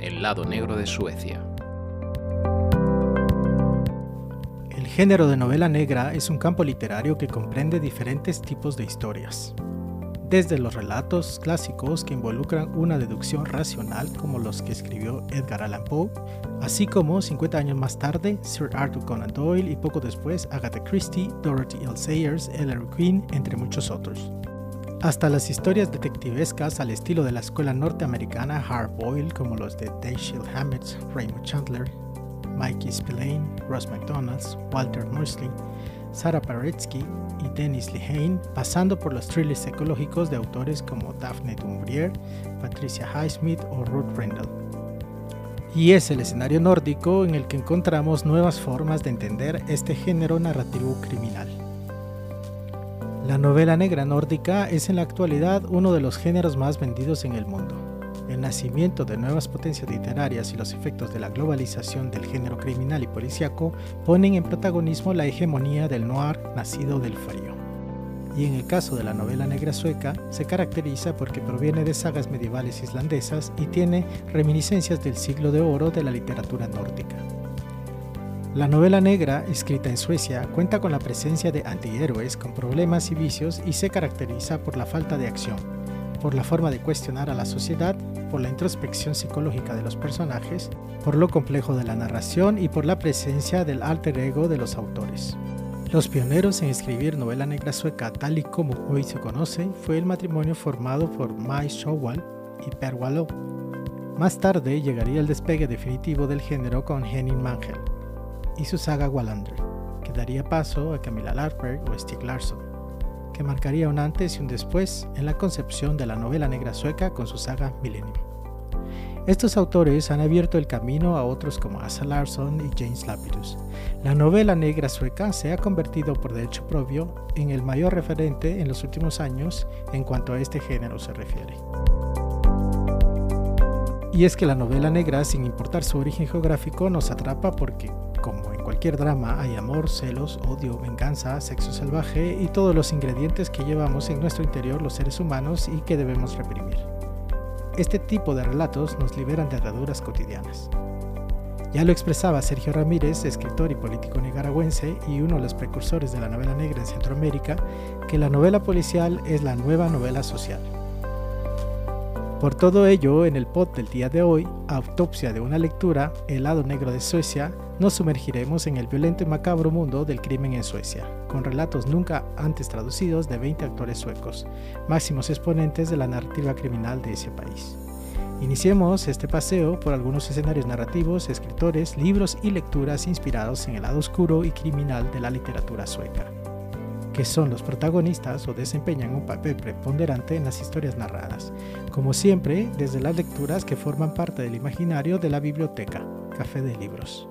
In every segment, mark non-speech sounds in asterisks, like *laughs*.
el lado negro de Suecia. El género de novela negra es un campo literario que comprende diferentes tipos de historias. Desde los relatos clásicos que involucran una deducción racional como los que escribió Edgar Allan Poe, así como 50 años más tarde Sir Arthur Conan Doyle y poco después Agatha Christie, Dorothy L. Sayers, Ellery Queen, entre muchos otros hasta las historias detectivescas al estilo de la escuela norteamericana Hard Boiled como los de Dashiell Hammett, Raymond Chandler, Mikey Spillane, Ross McDonalds, Walter Mosley, Sarah Paretsky y Dennis Lehane, pasando por los thrillers ecológicos de autores como Daphne du Maurier, Patricia Highsmith o Ruth Rendell. Y es el escenario nórdico en el que encontramos nuevas formas de entender este género narrativo criminal. La novela negra nórdica es en la actualidad uno de los géneros más vendidos en el mundo. El nacimiento de nuevas potencias literarias y los efectos de la globalización del género criminal y policíaco ponen en protagonismo la hegemonía del noir nacido del frío. Y en el caso de la novela negra sueca, se caracteriza porque proviene de sagas medievales islandesas y tiene reminiscencias del siglo de oro de la literatura nórdica. La novela negra, escrita en Suecia, cuenta con la presencia de antihéroes con problemas y vicios y se caracteriza por la falta de acción, por la forma de cuestionar a la sociedad, por la introspección psicológica de los personajes, por lo complejo de la narración y por la presencia del alter ego de los autores. Los pioneros en escribir novela negra sueca tal y como hoy se conoce fue el matrimonio formado por Mai Showal y Per Wallow. Más tarde llegaría el despegue definitivo del género con Henning Mankell y su saga Wallander, que daría paso a Camilla Larsberg o Stieg Larsson, que marcaría un antes y un después en la concepción de la novela negra sueca con su saga Millennium. Estos autores han abierto el camino a otros como Asa Larsson y James Lapidus. La novela negra sueca se ha convertido por derecho propio en el mayor referente en los últimos años en cuanto a este género se refiere. Y es que la novela negra, sin importar su origen geográfico, nos atrapa porque como en cualquier drama, hay amor, celos, odio, venganza, sexo salvaje y todos los ingredientes que llevamos en nuestro interior los seres humanos y que debemos reprimir. Este tipo de relatos nos liberan de ataduras cotidianas. Ya lo expresaba Sergio Ramírez, escritor y político nicaragüense y uno de los precursores de la novela negra en Centroamérica, que la novela policial es la nueva novela social. Por todo ello, en el pod del día de hoy, Autopsia de una lectura, El lado negro de Suecia, nos sumergiremos en el violento y macabro mundo del crimen en Suecia, con relatos nunca antes traducidos de 20 actores suecos, máximos exponentes de la narrativa criminal de ese país. Iniciemos este paseo por algunos escenarios narrativos, escritores, libros y lecturas inspirados en el lado oscuro y criminal de la literatura sueca que son los protagonistas o desempeñan un papel preponderante en las historias narradas, como siempre desde las lecturas que forman parte del imaginario de la biblioteca, Café de Libros.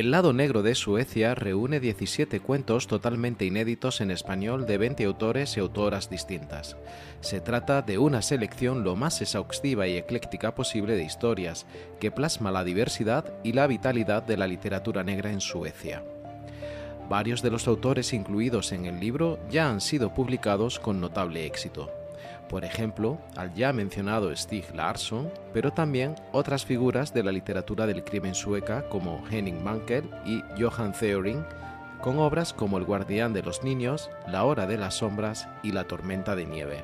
El lado negro de Suecia reúne 17 cuentos totalmente inéditos en español de 20 autores y autoras distintas. Se trata de una selección lo más exhaustiva y ecléctica posible de historias, que plasma la diversidad y la vitalidad de la literatura negra en Suecia. Varios de los autores incluidos en el libro ya han sido publicados con notable éxito. Por ejemplo, al ya mencionado Stig Larsson, pero también otras figuras de la literatura del crimen sueca como Henning Mankell y Johan Theorin, con obras como El guardián de los niños, La hora de las sombras y La tormenta de nieve.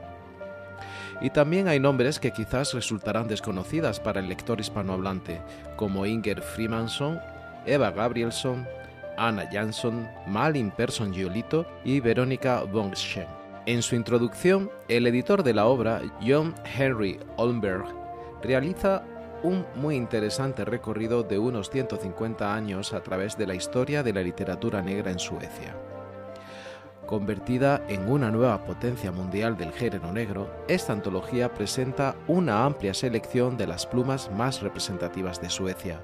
Y también hay nombres que quizás resultarán desconocidas para el lector hispanohablante, como Inger Freemanson, Eva Gabrielson, Anna Jansson, Malin Persson Giolito y Verónica Bongschen. En su introducción, el editor de la obra, John Henry Olmberg, realiza un muy interesante recorrido de unos 150 años a través de la historia de la literatura negra en Suecia. Convertida en una nueva potencia mundial del género negro, esta antología presenta una amplia selección de las plumas más representativas de Suecia,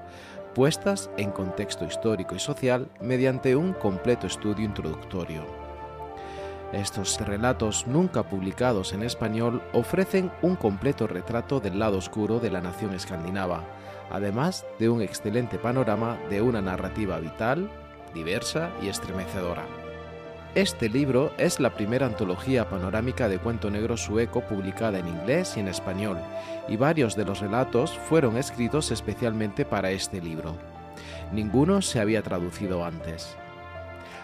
puestas en contexto histórico y social mediante un completo estudio introductorio. Estos relatos nunca publicados en español ofrecen un completo retrato del lado oscuro de la nación escandinava, además de un excelente panorama de una narrativa vital, diversa y estremecedora. Este libro es la primera antología panorámica de cuento negro sueco publicada en inglés y en español, y varios de los relatos fueron escritos especialmente para este libro. Ninguno se había traducido antes.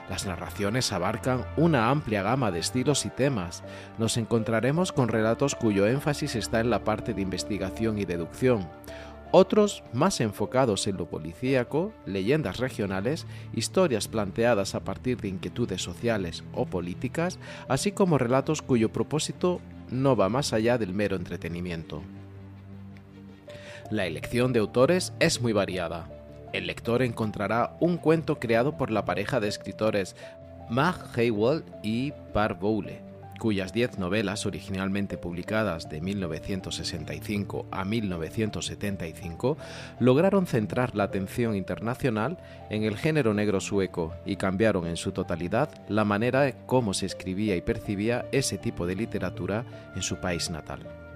Las narraciones abarcan una amplia gama de estilos y temas. Nos encontraremos con relatos cuyo énfasis está en la parte de investigación y deducción, otros más enfocados en lo policíaco, leyendas regionales, historias planteadas a partir de inquietudes sociales o políticas, así como relatos cuyo propósito no va más allá del mero entretenimiento. La elección de autores es muy variada el lector encontrará un cuento creado por la pareja de escritores Mag Haywald y Par Bowle, cuyas diez novelas originalmente publicadas de 1965 a 1975 lograron centrar la atención internacional en el género negro sueco y cambiaron en su totalidad la manera cómo se escribía y percibía ese tipo de literatura en su país natal.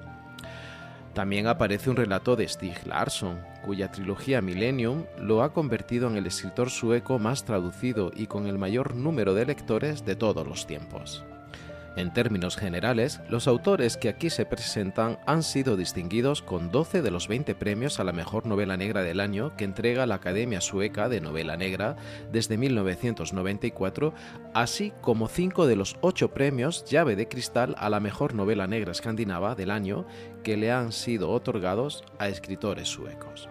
También aparece un relato de Stig Larsson, cuya trilogía Millennium lo ha convertido en el escritor sueco más traducido y con el mayor número de lectores de todos los tiempos. En términos generales, los autores que aquí se presentan han sido distinguidos con 12 de los 20 premios a la mejor novela negra del año que entrega la Academia Sueca de Novela Negra desde 1994, así como 5 de los 8 premios llave de cristal a la mejor novela negra escandinava del año que le han sido otorgados a escritores suecos.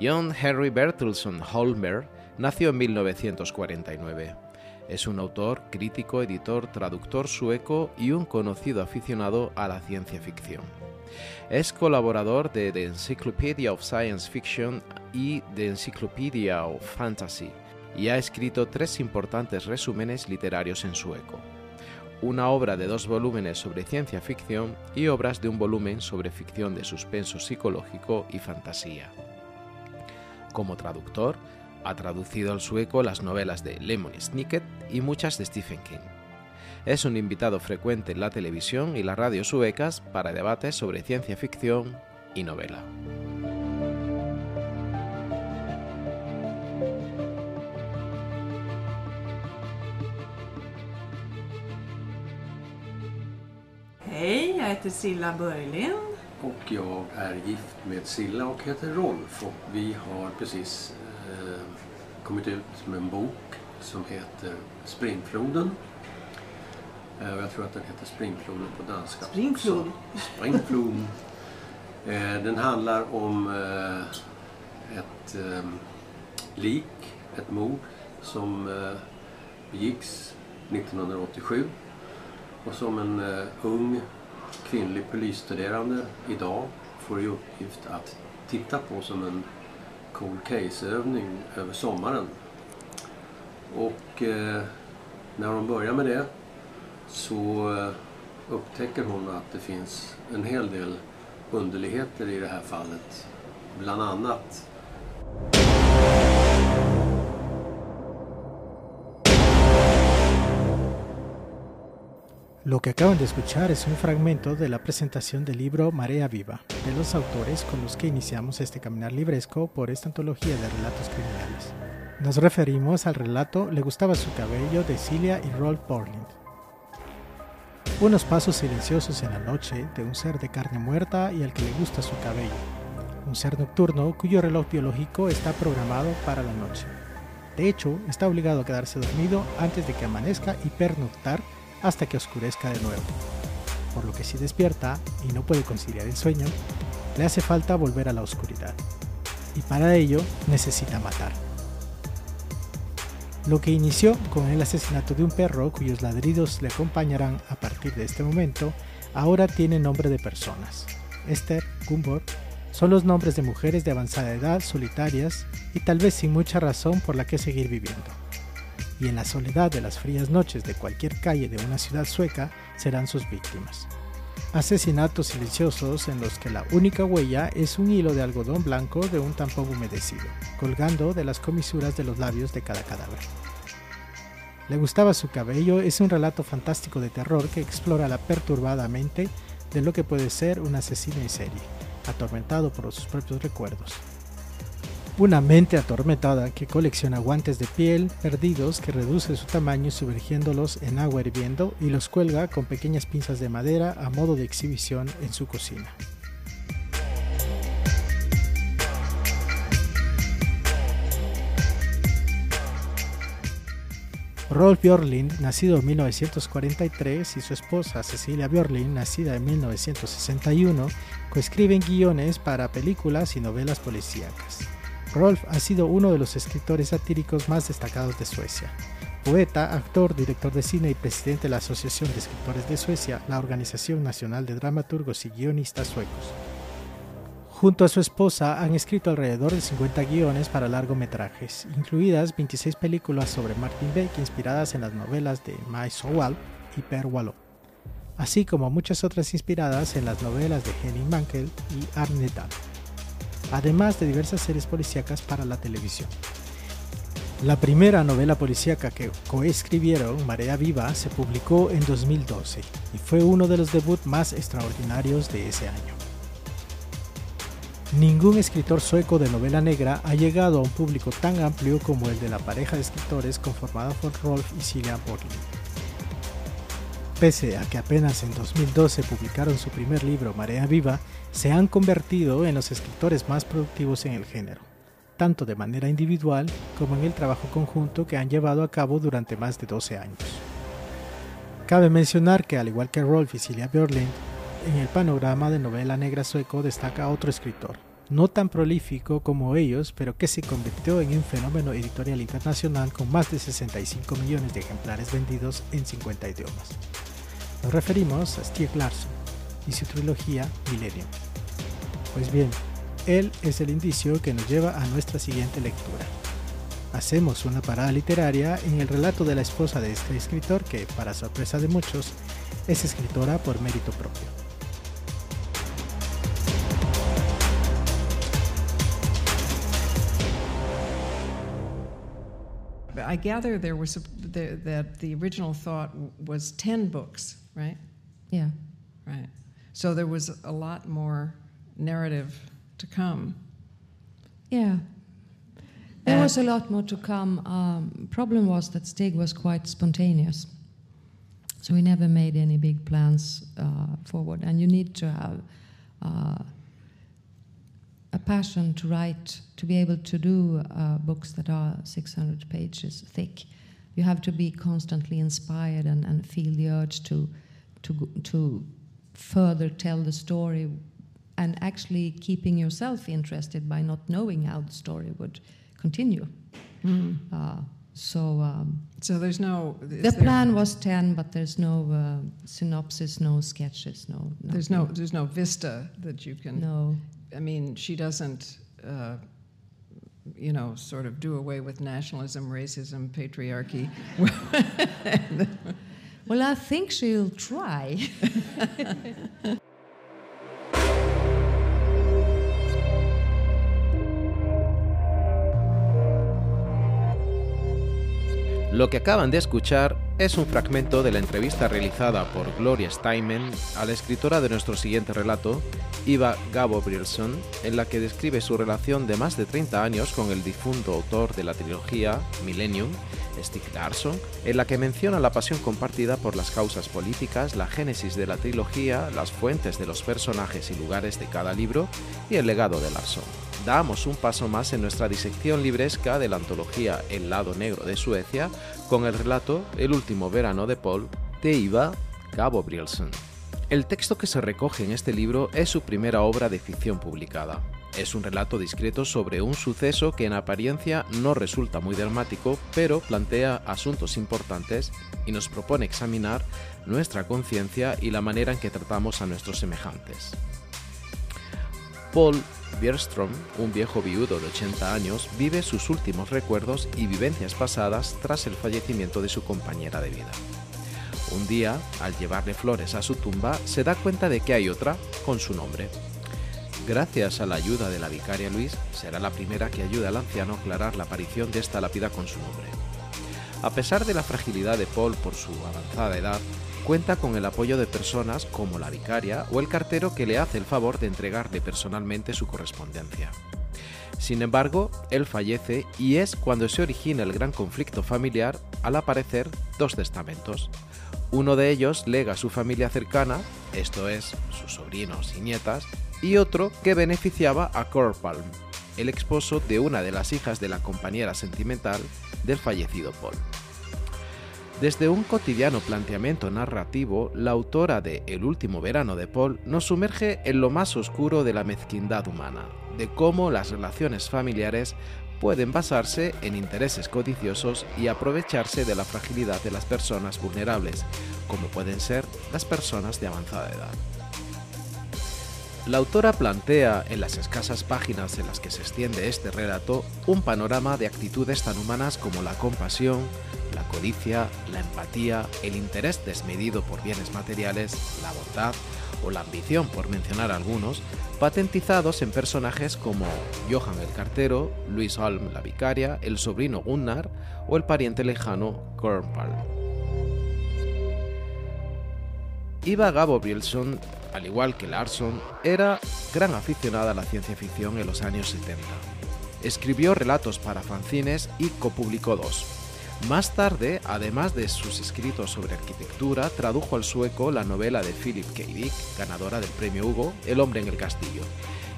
John Henry Bertilsson Holmberg nació en 1949. Es un autor, crítico, editor, traductor sueco y un conocido aficionado a la ciencia ficción. Es colaborador de The Encyclopedia of Science Fiction y The Encyclopedia of Fantasy y ha escrito tres importantes resúmenes literarios en sueco. Una obra de dos volúmenes sobre ciencia ficción y obras de un volumen sobre ficción de suspenso psicológico y fantasía. Como traductor, ha traducido al sueco las novelas de Lemon Snicket y muchas de Stephen King. Es un invitado frecuente en la televisión y la radio suecas para debates sobre ciencia ficción y novela. Hej, jag heter Silla Börjlind. Och jag är gift med Silla och heter Rolf och vi har precis kommit ut med en bok som heter Springfloden. Eh, jag tror att den heter Springfloden på danska. Springflod. Springfloden. *laughs* Eh, den handlar om eh, ett eh, lik, ett mord som eh, begicks 1987 och som en ung kvinnlig polisstuderande idag får i uppgift att titta på som en cool case-övning över sommaren. Och eh, när hon börjar med det så eh, upptäcker hon att det finns en hel del underligheter i det här fallet. Bland annat Lo que acaban de escuchar es un fragmento de la presentación del libro Marea Viva, de los autores con los que iniciamos este caminar libresco por esta antología de relatos criminales. Nos referimos al relato Le gustaba su cabello de Cilia y Rolf Borlind. Unos pasos silenciosos en la noche de un ser de carne muerta y al que le gusta su cabello. Un ser nocturno cuyo reloj biológico está programado para la noche. De hecho, está obligado a quedarse dormido antes de que amanezca y pernoctar hasta que oscurezca de nuevo. Por lo que si despierta y no puede conciliar el sueño, le hace falta volver a la oscuridad. Y para ello necesita matar. Lo que inició con el asesinato de un perro cuyos ladridos le acompañarán a partir de este momento, ahora tiene nombre de personas. Esther, Gumbor, son los nombres de mujeres de avanzada edad, solitarias y tal vez sin mucha razón por la que seguir viviendo. Y en la soledad de las frías noches de cualquier calle de una ciudad sueca serán sus víctimas. Asesinatos silenciosos en los que la única huella es un hilo de algodón blanco de un tampón humedecido, colgando de las comisuras de los labios de cada cadáver. Le gustaba su cabello es un relato fantástico de terror que explora la perturbada mente de lo que puede ser un asesino en serie, atormentado por sus propios recuerdos. Una mente atormentada que colecciona guantes de piel perdidos que reduce su tamaño sumergiéndolos en agua hirviendo y los cuelga con pequeñas pinzas de madera a modo de exhibición en su cocina. Rolf Björlind, nacido en 1943, y su esposa Cecilia Björlind, nacida en 1961, coescriben guiones para películas y novelas policíacas. Rolf ha sido uno de los escritores satíricos más destacados de Suecia. Poeta, actor, director de cine y presidente de la Asociación de Escritores de Suecia, la Organización Nacional de Dramaturgos y Guionistas Suecos. Junto a su esposa han escrito alrededor de 50 guiones para largometrajes, incluidas 26 películas sobre Martin Beck inspiradas en las novelas de Mai Sowal y Per Wallo, así como muchas otras inspiradas en las novelas de Henning Mankell y Arne Dahl, además de diversas series policíacas para la televisión. La primera novela policíaca que coescribieron, Marea Viva, se publicó en 2012 y fue uno de los debuts más extraordinarios de ese año. Ningún escritor sueco de novela negra ha llegado a un público tan amplio como el de la pareja de escritores conformada por Rolf y Cilia Borlin. Pese a que apenas en 2012 publicaron su primer libro Marea Viva, se han convertido en los escritores más productivos en el género, tanto de manera individual como en el trabajo conjunto que han llevado a cabo durante más de 12 años. Cabe mencionar que al igual que Rolf y Cilia Björling, en el panorama de novela negra sueco destaca otro escritor, no tan prolífico como ellos, pero que se convirtió en un fenómeno editorial internacional con más de 65 millones de ejemplares vendidos en 50 idiomas. Nos referimos a Stieg Larsson y su trilogía Millennium. Pues bien, él es el indicio que nos lleva a nuestra siguiente lectura. Hacemos una parada literaria en el relato de la esposa de este escritor que, para sorpresa de muchos, es escritora por mérito propio. I gather there was a, the, that the original thought was 10 books, right? Yeah. Right. So there was a lot more narrative to come. Yeah. There Uh, was a lot more to come. Um, problem was that Stig was quite spontaneous. So we never made any big plans uh, forward. And you need to have uh, a passion to write, to be able to do uh, books that are 600 pages thick. You have to be constantly inspired and, and feel the urge to, to, to further tell the story and actually keeping yourself interested by not knowing how the story would continue. Uh, so um, So there's no. the there- plan was 10, but there's no uh, synopsis, no sketches, no. There's no. There's no vista that you can. No. I mean, she doesn't. Uh, you know, sort of do away with nationalism, racism, patriarchy. *laughs* Well, I think she'll try. Lo que acaban de escuchar es un fragmento de la entrevista realizada por Gloria Steinman a la escritora de nuestro siguiente relato, Iva Gabrielson, en la que describe su relación de más de 30 años con el difunto autor de la trilogía Millennium, Stieg Larsson, en la que menciona la pasión compartida por las causas políticas, la génesis de la trilogía, las fuentes de los personajes y lugares de cada libro y el legado de Larsson. Damos un paso más en nuestra disección libresca de la antología El lado negro de Suecia con el relato El último verano de Paul de Iva Gabrielsen. El texto que se recoge en este libro es su primera obra de ficción publicada. Es un relato discreto sobre un suceso que en apariencia no resulta muy dramático, pero plantea asuntos importantes y nos propone examinar nuestra conciencia y la manera en que tratamos a nuestros semejantes. Paul Bierstrom, un viejo viudo de 80 años, vive sus últimos recuerdos y vivencias pasadas tras el fallecimiento de su compañera de vida. Un día, al llevarle flores a su tumba, se da cuenta de que hay otra con su nombre. Gracias a la ayuda de la vicaria Luis, será la primera que ayude al anciano a aclarar la aparición de esta lápida con su nombre. A pesar de la fragilidad de Paul por su avanzada edad, cuenta con el apoyo de personas como la vicaria o el cartero que le hace el favor de entregarle personalmente su correspondencia. Sin embargo, él fallece y es cuando se origina el gran conflicto familiar al aparecer dos testamentos, uno de ellos lega a su familia cercana, esto es, sus sobrinos y nietas, y otro que beneficiaba a Corpalm, el esposo de una de las hijas de la compañera sentimental del fallecido Paul. Desde un cotidiano planteamiento narrativo, la autora de El último verano de Paul nos sumerge en lo más oscuro de la mezquindad humana, de cómo las relaciones familiares pueden basarse en intereses codiciosos y aprovecharse de la fragilidad de las personas vulnerables, como pueden ser las personas de avanzada edad. La autora plantea en las escasas páginas en las que se extiende este relato un panorama de actitudes tan humanas como la compasión, la codicia, la empatía, el interés desmedido por bienes materiales, la bondad o la ambición, por mencionar algunos, patentizados en personajes como Johan el cartero, Luis Holm la vicaria, el sobrino Gunnar o el pariente lejano Kornpal. Iva Gabrielson, al igual que Larsson, era gran aficionada a la ciencia ficción en los años 70. Escribió relatos para fanzines y copublicó dos, más tarde, además de sus escritos sobre arquitectura, tradujo al sueco la novela de Philip K. Dick, ganadora del premio Hugo, El hombre en el castillo.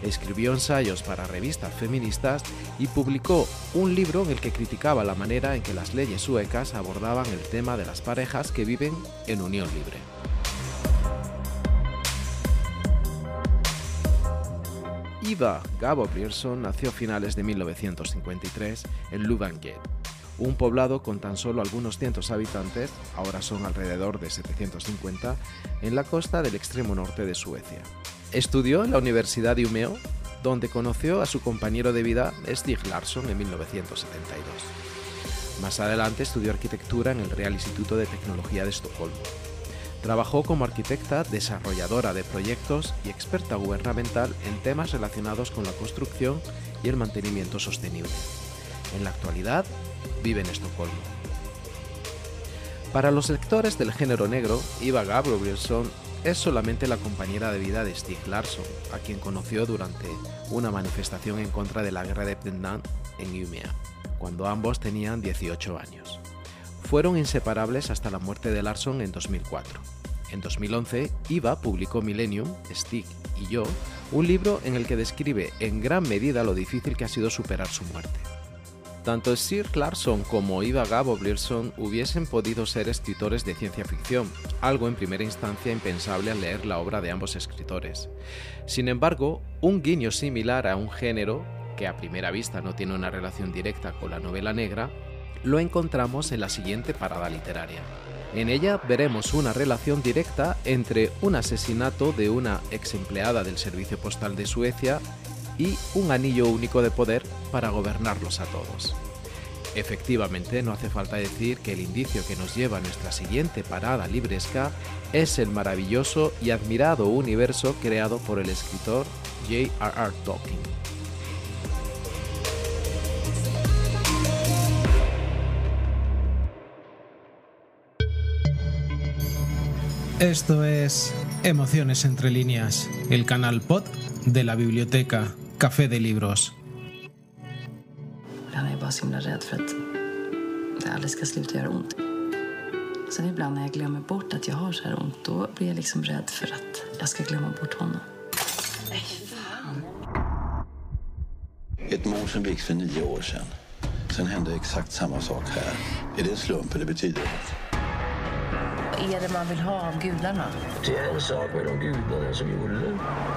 Escribió ensayos para revistas feministas y publicó un libro en el que criticaba la manera en que las leyes suecas abordaban el tema de las parejas que viven en unión libre. Iva Gabo nació a finales de 1953 en Lubanget, un poblado con tan solo algunos cientos habitantes, ahora son alrededor de 750, en la costa del extremo norte de Suecia. Estudió en la Universidad de Umeå, donde conoció a su compañero de vida Stig Larsson en 1972. Más adelante estudió arquitectura en el Real Instituto de Tecnología de Estocolmo. Trabajó como arquitecta, desarrolladora de proyectos y experta gubernamental en temas relacionados con la construcción y el mantenimiento sostenible. En la actualidad vive en Estocolmo. Para los lectores del género negro, Iva Gabrielson es solamente la compañera de vida de Stig Larsson, a quien conoció durante una manifestación en contra de la guerra de Vietnam en Umeå, cuando ambos tenían 18 años. Fueron inseparables hasta la muerte de Larsson en 2004. En 2011, Iva publicó Millennium, Stig y yo, un libro en el que describe en gran medida lo difícil que ha sido superar su muerte. Tanto Sir Clarkson como Iva Gabrielson hubiesen podido ser escritores de ciencia ficción, algo en primera instancia impensable al leer la obra de ambos escritores. Sin embargo, un guiño similar a un género, que a primera vista no tiene una relación directa con la novela negra, lo encontramos en la siguiente parada literaria. En ella veremos una relación directa entre un asesinato de una ex empleada del Servicio Postal de Suecia y un anillo único de poder para gobernarlos a todos. Efectivamente, no hace falta decir que el indicio que nos lleva a nuestra siguiente parada libresca es el maravilloso y admirado universo creado por el escritor J.R.R. Tolkien. Esto es Emociones entre líneas, el canal pod de la biblioteca Café de Libros. Ibland är jag bara så himla rädd för att det aldrig ska sluta göra ont. Sen ibland när jag glömmer bort att jag har så här ont, då blir jag liksom rädd för att jag ska glömma bort honom. Ett mord som begicks för nio år sedan. Sen hände exakt samma sak här. Är det en slump eller betyder det något? Vad är det man vill ha av gudarna? Det är en sak med de gudarna som gjorde det.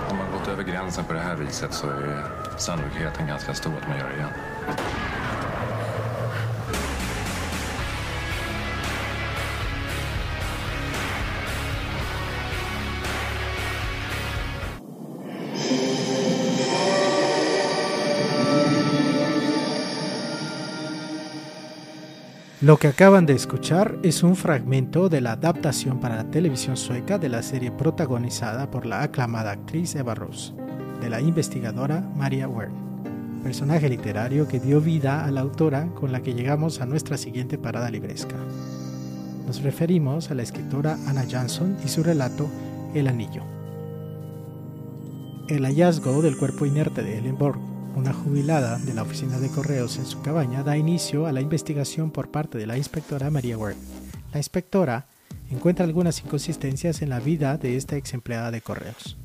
Om man gått över gränsen på det här viset så är sannolikheten ganska stor att man gör det igen. Lo que acaban de escuchar es un fragmento de la adaptación para la televisión sueca de la serie protagonizada por la aclamada actriz Eva Ross, de la investigadora Maria Wern, personaje literario que dio vida a la autora con la que llegamos a nuestra siguiente parada libresca. Nos referimos a la escritora Anna Jansson y su relato El Anillo. El hallazgo del cuerpo inerte de Ellen Borg una jubilada de la oficina de correos en su cabaña da inicio a la investigación por parte de la inspectora María Ward. La inspectora encuentra algunas inconsistencias en la vida de esta ex empleada de correos.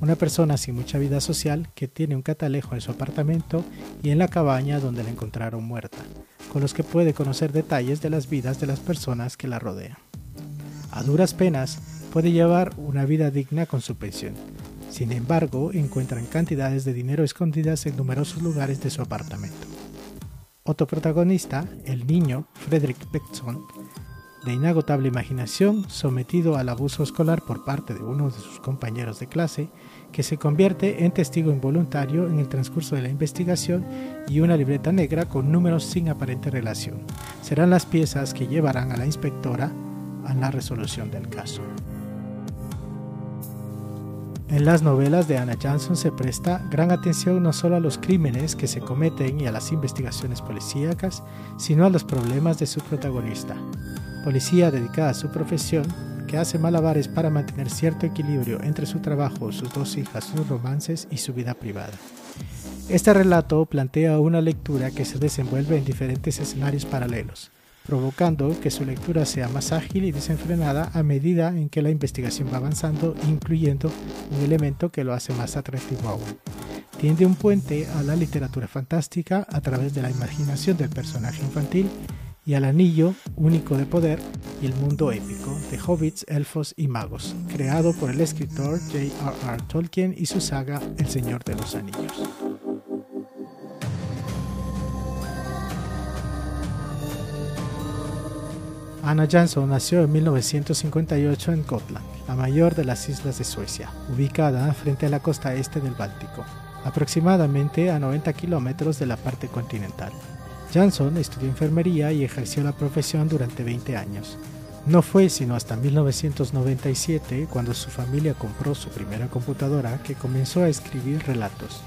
Una persona sin mucha vida social que tiene un catalejo en su apartamento y en la cabaña donde la encontraron muerta, con los que puede conocer detalles de las vidas de las personas que la rodean. A duras penas puede llevar una vida digna con su pensión, sin embargo, encuentran cantidades de dinero escondidas en numerosos lugares de su apartamento. Otro protagonista, el niño Frederick Beckson, de inagotable imaginación, sometido al abuso escolar por parte de uno de sus compañeros de clase, que se convierte en testigo involuntario en el transcurso de la investigación y una libreta negra con números sin aparente relación. Serán las piezas que llevarán a la inspectora a la resolución del caso. En las novelas de Anna Johnson se presta gran atención no solo a los crímenes que se cometen y a las investigaciones policíacas, sino a los problemas de su protagonista, policía dedicada a su profesión, que hace malabares para mantener cierto equilibrio entre su trabajo, sus dos hijas, sus romances y su vida privada. Este relato plantea una lectura que se desenvuelve en diferentes escenarios paralelos, provocando que su lectura sea más ágil y desenfrenada a medida en que la investigación va avanzando, incluyendo un elemento que lo hace más atractivo aún. Tiende un puente a la literatura fantástica a través de la imaginación del personaje infantil y al anillo único de poder y el mundo épico de hobbits, elfos y magos, creado por el escritor J.R.R. Tolkien y su saga El Señor de los Anillos. Anna Jansson nació en 1958 en Gotland, la mayor de las islas de Suecia, ubicada frente a la costa este del Báltico, aproximadamente a 90 kilómetros de la parte continental. Jansson estudió enfermería y ejerció la profesión durante 20 años. No fue sino hasta 1997, cuando su familia compró su primera computadora, que comenzó a escribir relatos.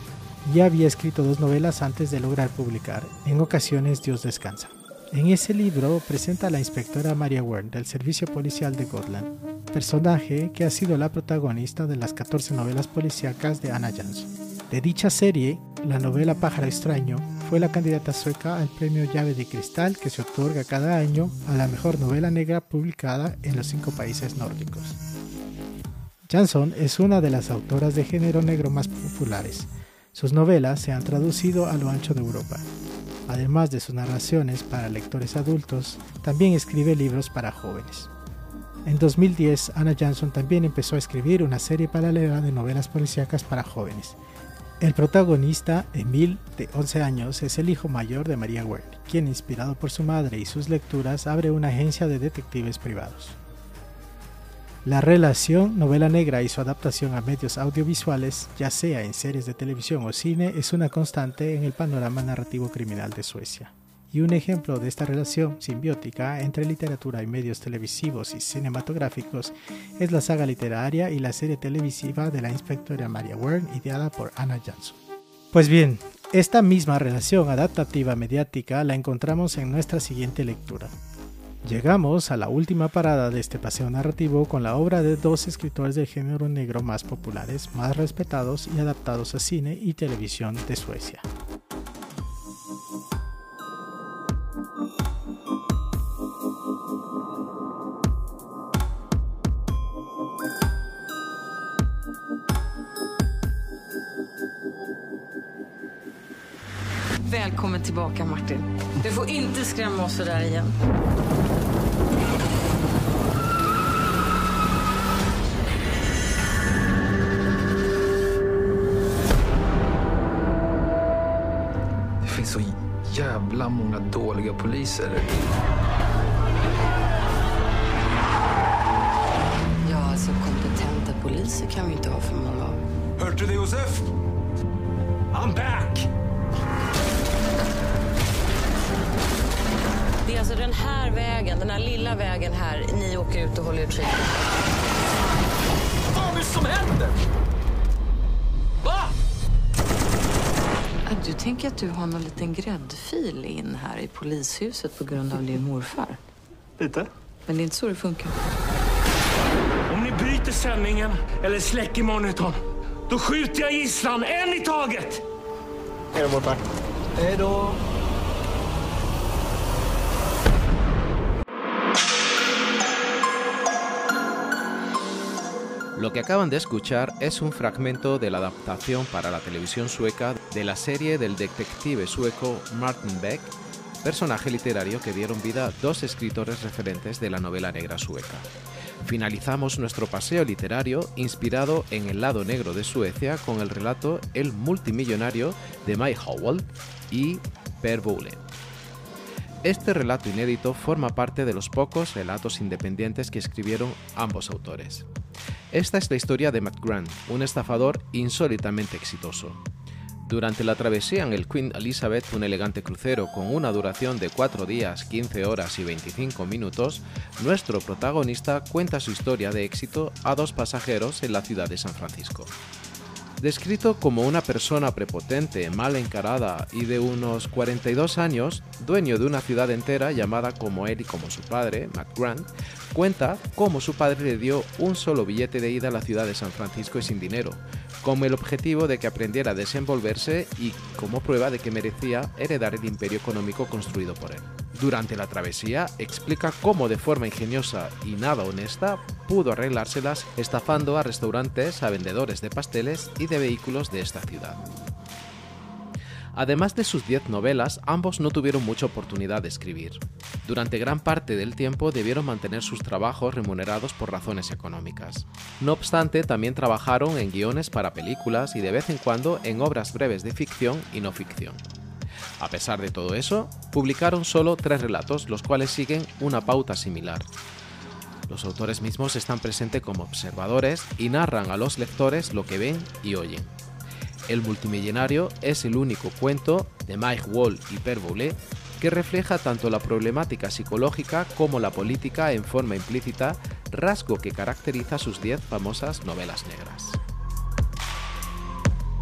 Ya había escrito dos novelas antes de lograr publicar En ocasiones Dios descansa. En ese libro presenta a la inspectora Maria Wern del Servicio Policial de Gotland, personaje que ha sido la protagonista de las 14 novelas policíacas de Anna Jansson. De dicha serie, la novela Pájaro extraño fue la candidata sueca al premio Llave de Cristal que se otorga cada año a la mejor novela negra publicada en los cinco países nórdicos. Jansson es una de las autoras de género negro más populares. Sus novelas se han traducido a lo ancho de Europa Además de sus narraciones para lectores adultos, también escribe libros para jóvenes. En 2010, Anna Jansson también empezó a escribir una serie paralela de novelas policíacas para jóvenes. El protagonista, Emil, de 11 años, es el hijo mayor de María Wern, quien, inspirado por su madre y sus lecturas, abre una agencia de detectives privados. La relación novela negra y su adaptación a medios audiovisuales, ya sea en series de televisión o cine, es una constante en el panorama narrativo criminal de Suecia. Y un ejemplo de esta relación simbiótica entre literatura y medios televisivos y cinematográficos es la saga literaria y la serie televisiva de la inspectora Maria Wern ideada por Anna Jansson. Pues bien, esta misma relación adaptativa mediática la encontramos en nuestra siguiente lectura, Llegamos a la última parada de este paseo narrativo con la obra de dos escritores del género negro más populares, más respetados y adaptados a cine y televisión de Suecia. Välkommen tillbaka Martin. Du får inte skrämma oss. Jävla många dåliga poliser. Ja, alltså kompetenta poliser kan vi inte ha för många av. Hörde du det Josef? I'm back! Det är alltså den här vägen, den här lilla vägen här, ni åker ut och håller utkik. Vad är det som händer? Tänker att du har någon liten gräddfil in här i polishuset på grund av din morfar? Lite. Men det är inte så det funkar. Om ni bryter sändningen eller släcker monitorn, då skjuter jag gisslan en i taget! Hej då morfar. Hej då. Lo que acaban de escuchar es un fragmento de la adaptación para la televisión sueca de la serie del detective sueco Martin Beck, personaje literario que dieron vida dos escritores referentes de la novela negra sueca. Finalizamos nuestro paseo literario inspirado en el lado negro de Suecia con el relato El multimillonario de Mike Howell y Per Bole. Este relato inédito forma parte de los pocos relatos independientes que escribieron ambos autores. Esta es la historia de Matt Grant, un estafador insólitamente exitoso. Durante la travesía en el Queen Elizabeth, un elegante crucero con una duración de 4 días, 15 horas y 25 minutos, nuestro protagonista cuenta su historia de éxito a dos pasajeros en la ciudad de San Francisco. Descrito como una persona prepotente, mal encarada y de unos 42 años, dueño de una ciudad entera llamada como él y como su padre, Matt Grant, cuenta cómo su padre le dio un solo billete de ida a la ciudad de San Francisco y sin dinero, con el objetivo de que aprendiera a desenvolverse y como prueba de que merecía heredar el imperio económico construido por él. Durante la travesía explica cómo de forma ingeniosa y nada honesta pudo arreglárselas estafando a restaurantes, a vendedores de pasteles y de vehículos de esta ciudad. Además de sus 10 novelas, ambos no tuvieron mucha oportunidad de escribir. Durante gran parte del tiempo debieron mantener sus trabajos remunerados por razones económicas. No obstante, también trabajaron en guiones para películas y de vez en cuando en obras breves de ficción y no ficción. A pesar de todo eso, publicaron solo tres relatos, los cuales siguen una pauta similar. Los autores mismos están presentes como observadores y narran a los lectores lo que ven y oyen. El multimillonario es el único cuento de Mike Wall y Per Boulez que refleja tanto la problemática psicológica como la política en forma implícita, rasgo que caracteriza sus 10 famosas novelas negras.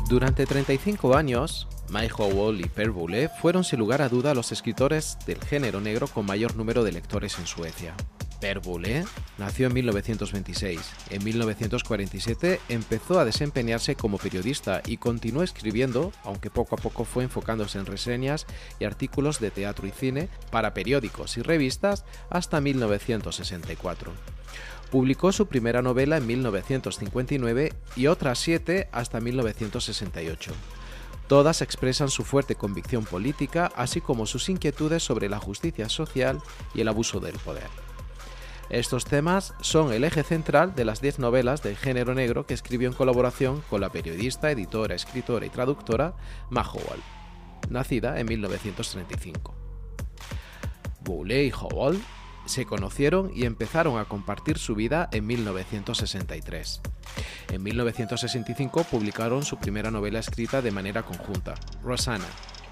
Durante 35 años, Mike Howell y Per Boulez fueron sin lugar a duda los escritores del género negro con mayor número de lectores en Suecia. Per Boulez nació en 1926. En 1947 empezó a desempeñarse como periodista y continuó escribiendo, aunque poco a poco fue enfocándose en reseñas y artículos de teatro y cine para periódicos y revistas hasta 1964. Publicó su primera novela en 1959 y otras siete hasta 1968. Todas expresan su fuerte convicción política, así como sus inquietudes sobre la justicia social y el abuso del poder. Estos temas son el eje central de las 10 novelas del género negro que escribió en colaboración con la periodista, editora, escritora y traductora Ma Howell, nacida en 1935. Boulet y Howell se conocieron y empezaron a compartir su vida en 1963. En 1965 publicaron su primera novela escrita de manera conjunta, Rosanna,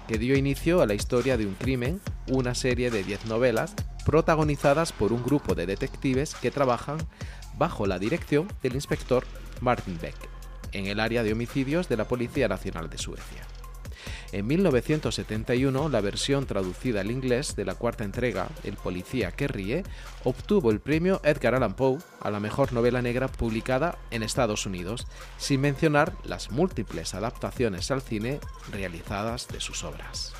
que dio inicio a la historia de un crimen, una serie de 10 novelas protagonizadas por un grupo de detectives que trabajan bajo la dirección del inspector Martin Beck, en el área de homicidios de la Policía Nacional de Suecia. En 1971, la versión traducida al inglés de la cuarta entrega, El policía que ríe, obtuvo el premio Edgar Allan Poe a la mejor novela negra publicada en Estados Unidos, sin mencionar las múltiples adaptaciones al cine realizadas de sus obras.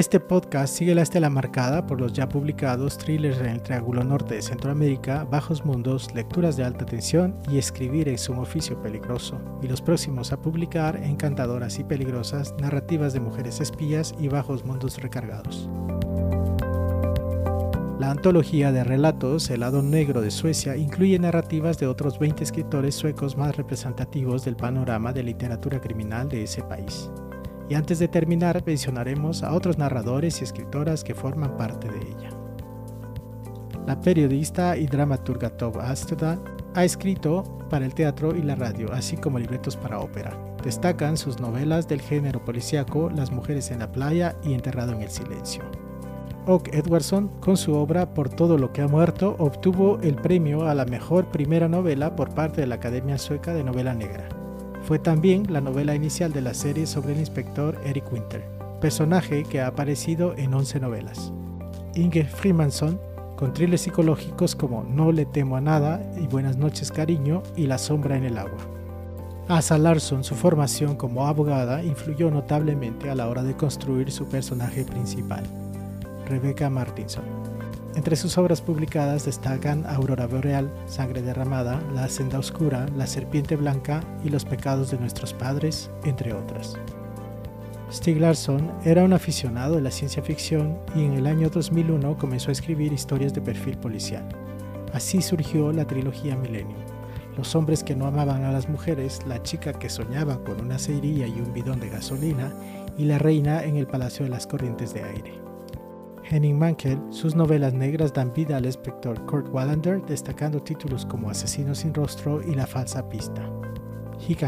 Este podcast sigue la estela marcada por los ya publicados thrillers en el Triángulo Norte de Centroamérica, Bajos Mundos, Lecturas de Alta Tensión y Escribir es un oficio peligroso, y los próximos a publicar Encantadoras y Peligrosas, Narrativas de Mujeres Espías y Bajos Mundos Recargados. La antología de relatos El lado negro de Suecia incluye narrativas de otros 20 escritores suecos más representativos del panorama de literatura criminal de ese país. Y antes de terminar, mencionaremos a otros narradores y escritoras que forman parte de ella. La periodista y dramaturga Tove Astedal ha escrito para el teatro y la radio, así como libretos para ópera. Destacan sus novelas del género policíaco Las mujeres en la playa y Enterrado en el silencio. Oak Edwardson, con su obra Por todo lo que ha muerto, obtuvo el premio a la mejor primera novela por parte de la Academia Sueca de Novela Negra. Fue también la novela inicial de la serie sobre el inspector Eric Winter, personaje que ha aparecido en 11 novelas. Inge Freemanson, con thrillers psicológicos como No le temo a nada y Buenas noches cariño y La sombra en el agua. Asa Larson, su formación como abogada influyó notablemente a la hora de construir su personaje principal, Rebecca Martinson. Entre sus obras publicadas destacan Aurora Boreal, Sangre Derramada, La Senda Oscura, La Serpiente Blanca y Los Pecados de Nuestros Padres, entre otras. Stig Larsson era un aficionado de la ciencia ficción y en el año 2001 comenzó a escribir historias de perfil policial. Así surgió la trilogía Millennium. Los hombres que no amaban a las mujeres, la chica que soñaba con una acería y un bidón de gasolina y la reina en el Palacio de las Corrientes de Aire. Henning Mankell, sus novelas negras dan vida al inspector Kurt Wallander, destacando títulos como Asesino sin rostro y La falsa pista.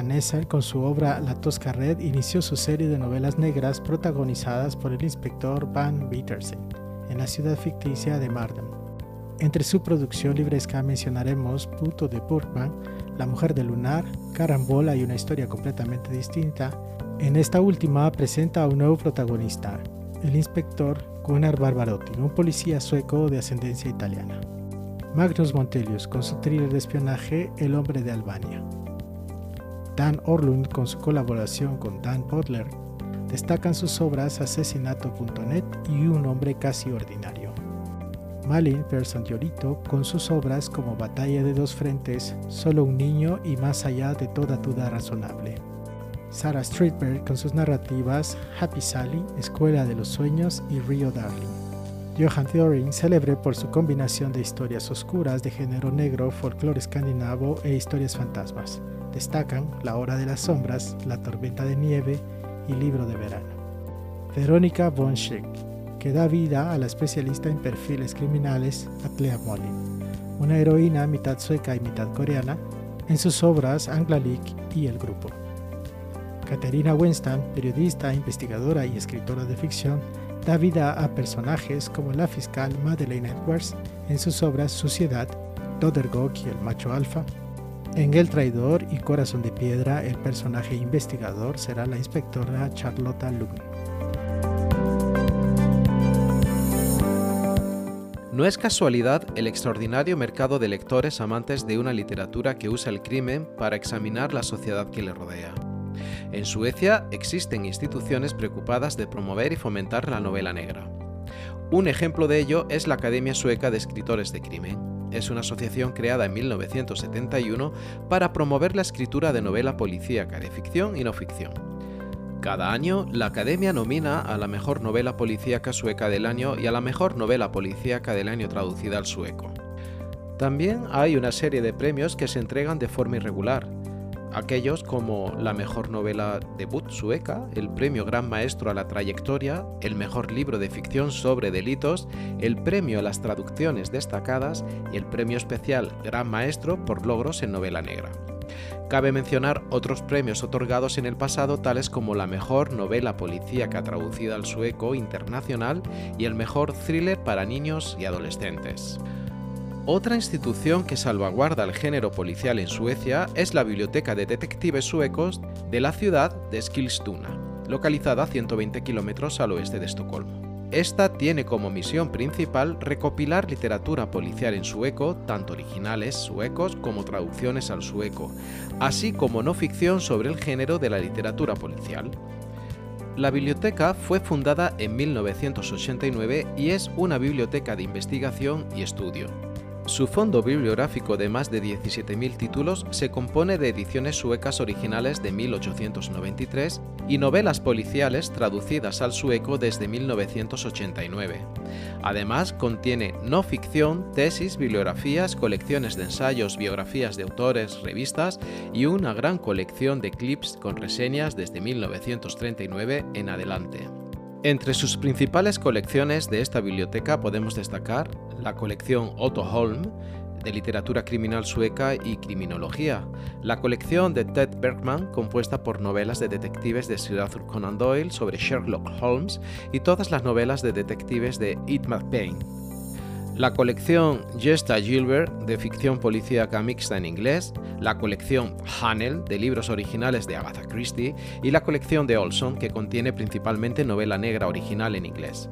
Nesser, con su obra La Tosca Red, inició su serie de novelas negras protagonizadas por el inspector Van Petersen en la ciudad ficticia de Mardam. Entre su producción libresca mencionaremos Puto de Burkman, La mujer del lunar, Carambola y una historia completamente distinta. En esta última presenta a un nuevo protagonista, el inspector Gunnar Barbarotti, un policía sueco de ascendencia italiana. Magnus Montelius con su thriller de espionaje El hombre de Albania. Dan Orlund con su colaboración con Dan Butler destacan sus obras Asesinato.net y Un hombre casi ordinario. Malin Llorito con sus obras como Batalla de dos frentes, Solo un niño y Más allá de toda duda razonable. Sarah Streetberg con sus narrativas Happy Sally, Escuela de los Sueños y Rio Darling. Johan Theorin, célebre por su combinación de historias oscuras de género negro, folclore escandinavo e historias fantasmas. Destacan La Hora de las Sombras, La Tormenta de Nieve y Libro de Verano. Verónica von Schick, que da vida a la especialista en perfiles criminales Atlea Molin, una heroína mitad sueca y mitad coreana, en sus obras Angla y El Grupo. Caterina Winston, periodista, investigadora y escritora de ficción, da vida a personajes como la fiscal Madeleine Edwards en sus obras Suciedad, Dodergok y el macho alfa. En El traidor y Corazón de piedra, el personaje investigador será la inspectora Charlotta Lugn. No es casualidad el extraordinario mercado de lectores amantes de una literatura que usa el crimen para examinar la sociedad que le rodea. En Suecia existen instituciones preocupadas de promover y fomentar la novela negra. Un ejemplo de ello es la Academia Sueca de Escritores de Crimen. Es una asociación creada en 1971 para promover la escritura de novela policíaca de ficción y no ficción. Cada año, la Academia nomina a la mejor novela policíaca sueca del año y a la mejor novela policíaca del año traducida al sueco. También hay una serie de premios que se entregan de forma irregular, aquellos como la mejor novela debut sueca, el premio Gran Maestro a la Trayectoria, el mejor libro de ficción sobre delitos, el premio a las traducciones destacadas y el premio especial Gran Maestro por logros en novela negra. Cabe mencionar otros premios otorgados en el pasado, tales como la mejor novela policíaca traducida al sueco internacional y el mejor thriller para niños y adolescentes. Otra institución que salvaguarda el género policial en Suecia es la Biblioteca de Detectives Suecos de la ciudad de Eskilstuna, localizada a 120 kilómetros al oeste de Estocolmo. Esta tiene como misión principal recopilar literatura policial en sueco, tanto originales suecos como traducciones al sueco, así como no ficción sobre el género de la literatura policial. La biblioteca fue fundada en 1989 y es una biblioteca de investigación y estudio. Su fondo bibliográfico de más de 17.000 títulos se compone de ediciones suecas originales de 1893 y novelas policiales traducidas al sueco desde 1989. Además, contiene no ficción, tesis, bibliografías, colecciones de ensayos, biografías de autores, revistas y una gran colección de clips con reseñas desde 1939 en adelante. Entre sus principales colecciones de esta biblioteca podemos destacar la colección Otto Holm, de literatura criminal sueca y criminología, la colección de Ted Bergman, compuesta por novelas de detectives de Sir Arthur Conan Doyle sobre Sherlock Holmes y todas las novelas de detectives de Ed McBain, la colección Gesta Gilbert de ficción policíaca mixta en inglés, la colección Hanel de libros originales de Agatha Christie y la colección de Olson que contiene principalmente novela negra original en inglés.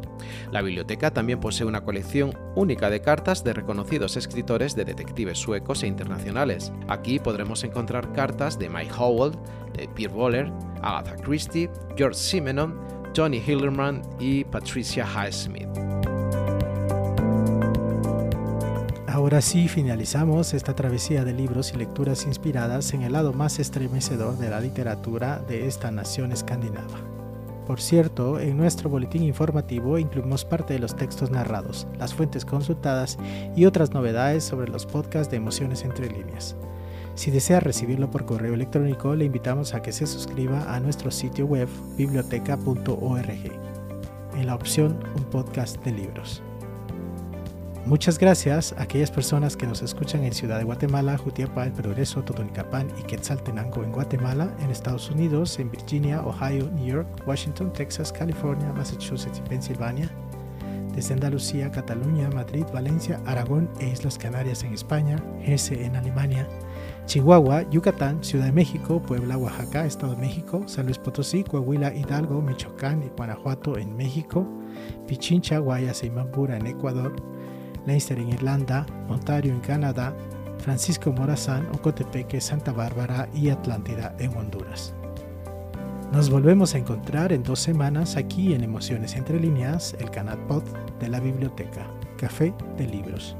La biblioteca también posee una colección única de cartas de reconocidos escritores de detectives suecos e internacionales. Aquí podremos encontrar cartas de Mike Howell, de Pierre Waller, Agatha Christie, George Simenon, Johnny Hilderman y Patricia Highsmith. Ahora sí finalizamos esta travesía de libros y lecturas inspiradas en el lado más estremecedor de la literatura de esta nación escandinava. Por cierto, en nuestro boletín informativo incluimos parte de los textos narrados, las fuentes consultadas y otras novedades sobre los podcasts de Emociones entre líneas. Si desea recibirlo por correo electrónico, le invitamos a que se suscriba a nuestro sitio web biblioteca.org en la opción Un podcast de libros. Muchas gracias a aquellas personas que nos escuchan en Ciudad de Guatemala, Jutiapa, El Progreso, Totonicapán y Quetzaltenango en Guatemala, en Estados Unidos, en Virginia, Ohio, New York, Washington, Texas, California, Massachusetts y Pensilvania, desde Andalucía, Cataluña, Madrid, Valencia, Aragón e Islas Canarias en España, Hesse en Alemania, Chihuahua, Yucatán, Ciudad de México, Puebla, Oaxaca, Estado de México, San Luis Potosí, Coahuila, Hidalgo, Michoacán y Guanajuato en México, Pichincha, Guayas y en Ecuador, Leinster en Irlanda, Ontario en Canadá, Francisco Morazán, Ocotepeque, Santa Bárbara y Atlántida en Honduras. Nos volvemos a encontrar en dos semanas aquí en Emociones Entre Líneas, el canal pod de la biblioteca, Café de Libros.